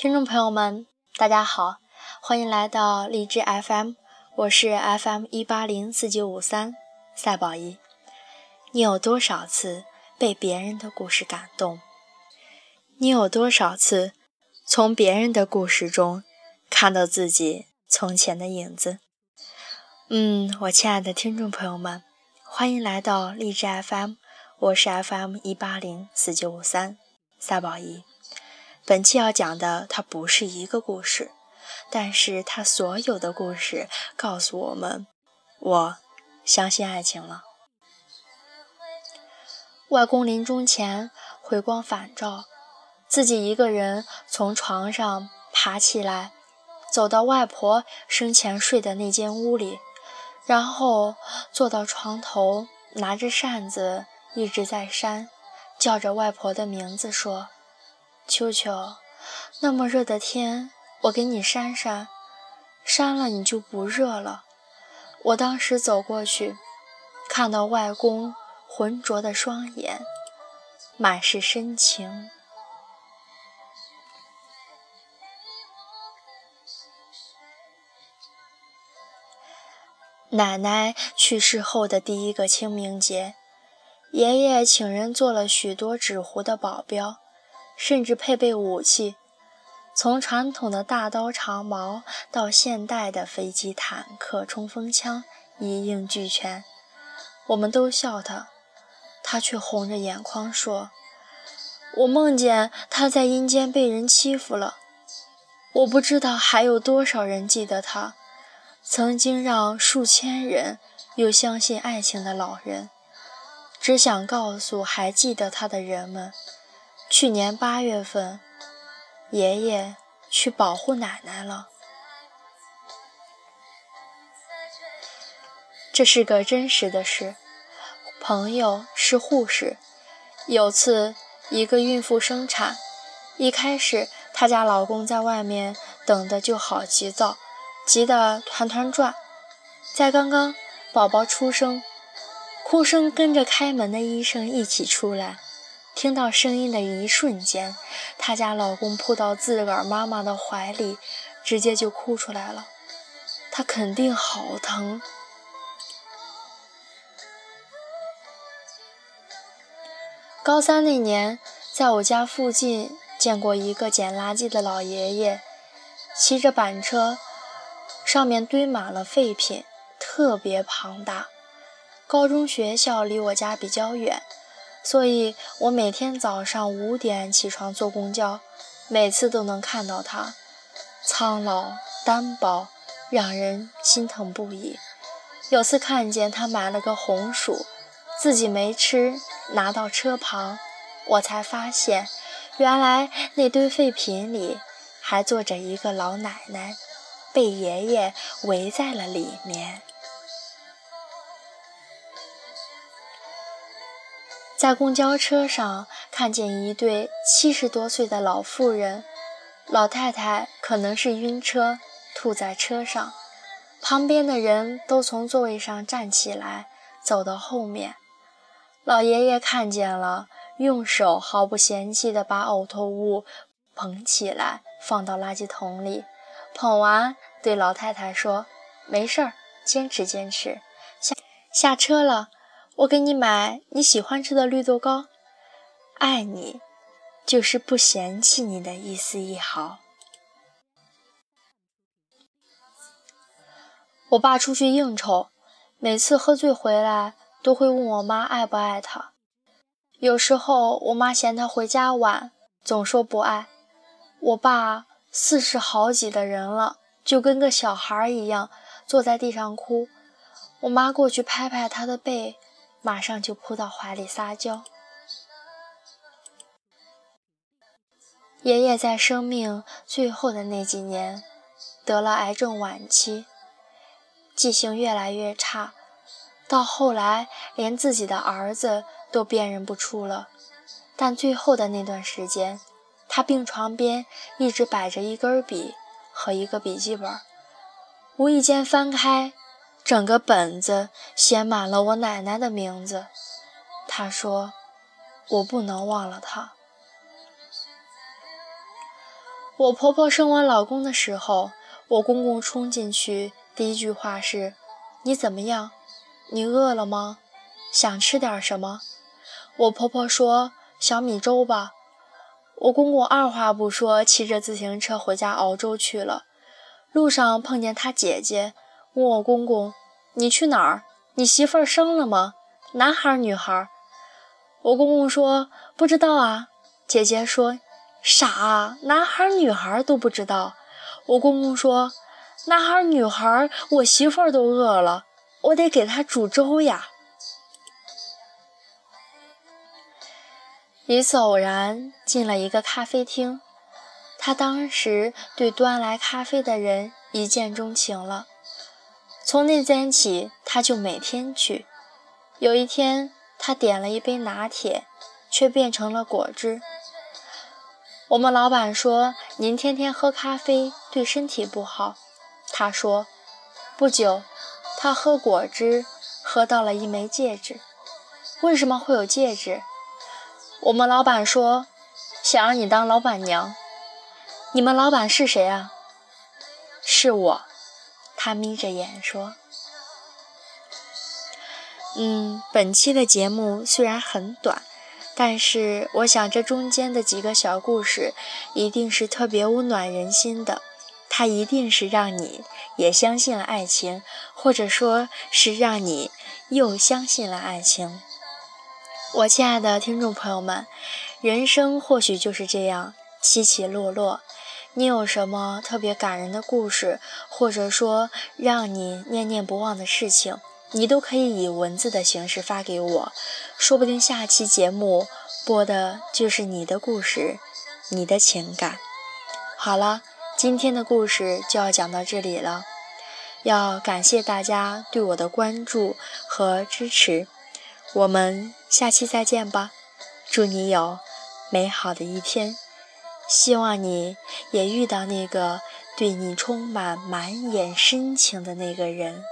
听众朋友们，大家好，欢迎来到荔枝 FM，我是 FM 一八零四九五三赛宝仪。你有多少次被别人的故事感动？你有多少次从别人的故事中看到自己从前的影子？嗯，我亲爱的听众朋友们，欢迎来到荔枝 FM，我是 FM 一八零四九五三赛宝仪。本期要讲的，它不是一个故事，但是它所有的故事告诉我们，我相信爱情了。外公临终前回光返照，自己一个人从床上爬起来，走到外婆生前睡的那间屋里，然后坐到床头，拿着扇子一直在扇，叫着外婆的名字说。秋秋，那么热的天，我给你扇扇，扇了你就不热了。我当时走过去，看到外公浑浊的双眼，满是深情。奶奶去世后的第一个清明节，爷爷请人做了许多纸糊的保镖。甚至配备武器，从传统的大刀长矛到现代的飞机、坦克、冲锋枪，一应俱全。我们都笑他，他却红着眼眶说：“我梦见他在阴间被人欺负了。我不知道还有多少人记得他，曾经让数千人又相信爱情的老人。只想告诉还记得他的人们。”去年八月份，爷爷去保护奶奶了。这是个真实的事。朋友是护士，有次一个孕妇生产，一开始她家老公在外面等的就好急躁，急得团团转。在刚刚宝宝出生，哭声跟着开门的医生一起出来。听到声音的一瞬间，她家老公扑到自个儿妈妈的怀里，直接就哭出来了。他肯定好疼。高三那年，在我家附近见过一个捡垃圾的老爷爷，骑着板车，上面堆满了废品，特别庞大。高中学校离我家比较远。所以我每天早上五点起床坐公交，每次都能看到他，苍老单薄，让人心疼不已。有次看见他买了个红薯，自己没吃，拿到车旁，我才发现，原来那堆废品里还坐着一个老奶奶，被爷爷围在了里面。在公交车上看见一对七十多岁的老妇人，老太太可能是晕车吐在车上，旁边的人都从座位上站起来走到后面。老爷爷看见了，用手毫不嫌弃地把呕吐物捧起来放到垃圾桶里，捧完对老太太说：“没事儿，坚持坚持。”下下车了。我给你买你喜欢吃的绿豆糕，爱你，就是不嫌弃你的一丝一毫。我爸出去应酬，每次喝醉回来都会问我妈爱不爱他。有时候我妈嫌他回家晚，总说不爱。我爸四十好几的人了，就跟个小孩一样坐在地上哭。我妈过去拍拍他的背。马上就扑到怀里撒娇。爷爷在生命最后的那几年得了癌症晚期，记性越来越差，到后来连自己的儿子都辨认不出了。但最后的那段时间，他病床边一直摆着一根笔和一个笔记本，无意间翻开。整个本子写满了我奶奶的名字。他说：“我不能忘了她。”我婆婆生我老公的时候，我公公冲进去，第一句话是：“你怎么样？你饿了吗？想吃点什么？”我婆婆说：“小米粥吧。”我公公二话不说，骑着自行车回家熬粥去了。路上碰见他姐姐，问我公公：“你去哪儿？你媳妇儿生了吗？男孩女孩？”我公公说：“不知道啊。”姐姐说：“傻啊，男孩女孩都不知道。”我公公说：“男孩女孩，我媳妇儿都饿了，我得给她煮粥呀。”一次偶然进了一个咖啡厅，他当时对端来咖啡的人一见钟情了。从那天起，他就每天去。有一天，他点了一杯拿铁，却变成了果汁。我们老板说：“您天天喝咖啡对身体不好。”他说：“不久，他喝果汁喝到了一枚戒指。为什么会有戒指？”我们老板说：“想让你当老板娘。”你们老板是谁啊？是我。他眯着眼说：“嗯，本期的节目虽然很短，但是我想这中间的几个小故事一定是特别温暖人心的。它一定是让你也相信了爱情，或者说是让你又相信了爱情。”我亲爱的听众朋友们，人生或许就是这样起起落落。你有什么特别感人的故事，或者说让你念念不忘的事情，你都可以以文字的形式发给我，说不定下期节目播的就是你的故事，你的情感。好了，今天的故事就要讲到这里了，要感谢大家对我的关注和支持。我们下期再见吧，祝你有美好的一天，希望你也遇到那个对你充满满眼深情的那个人。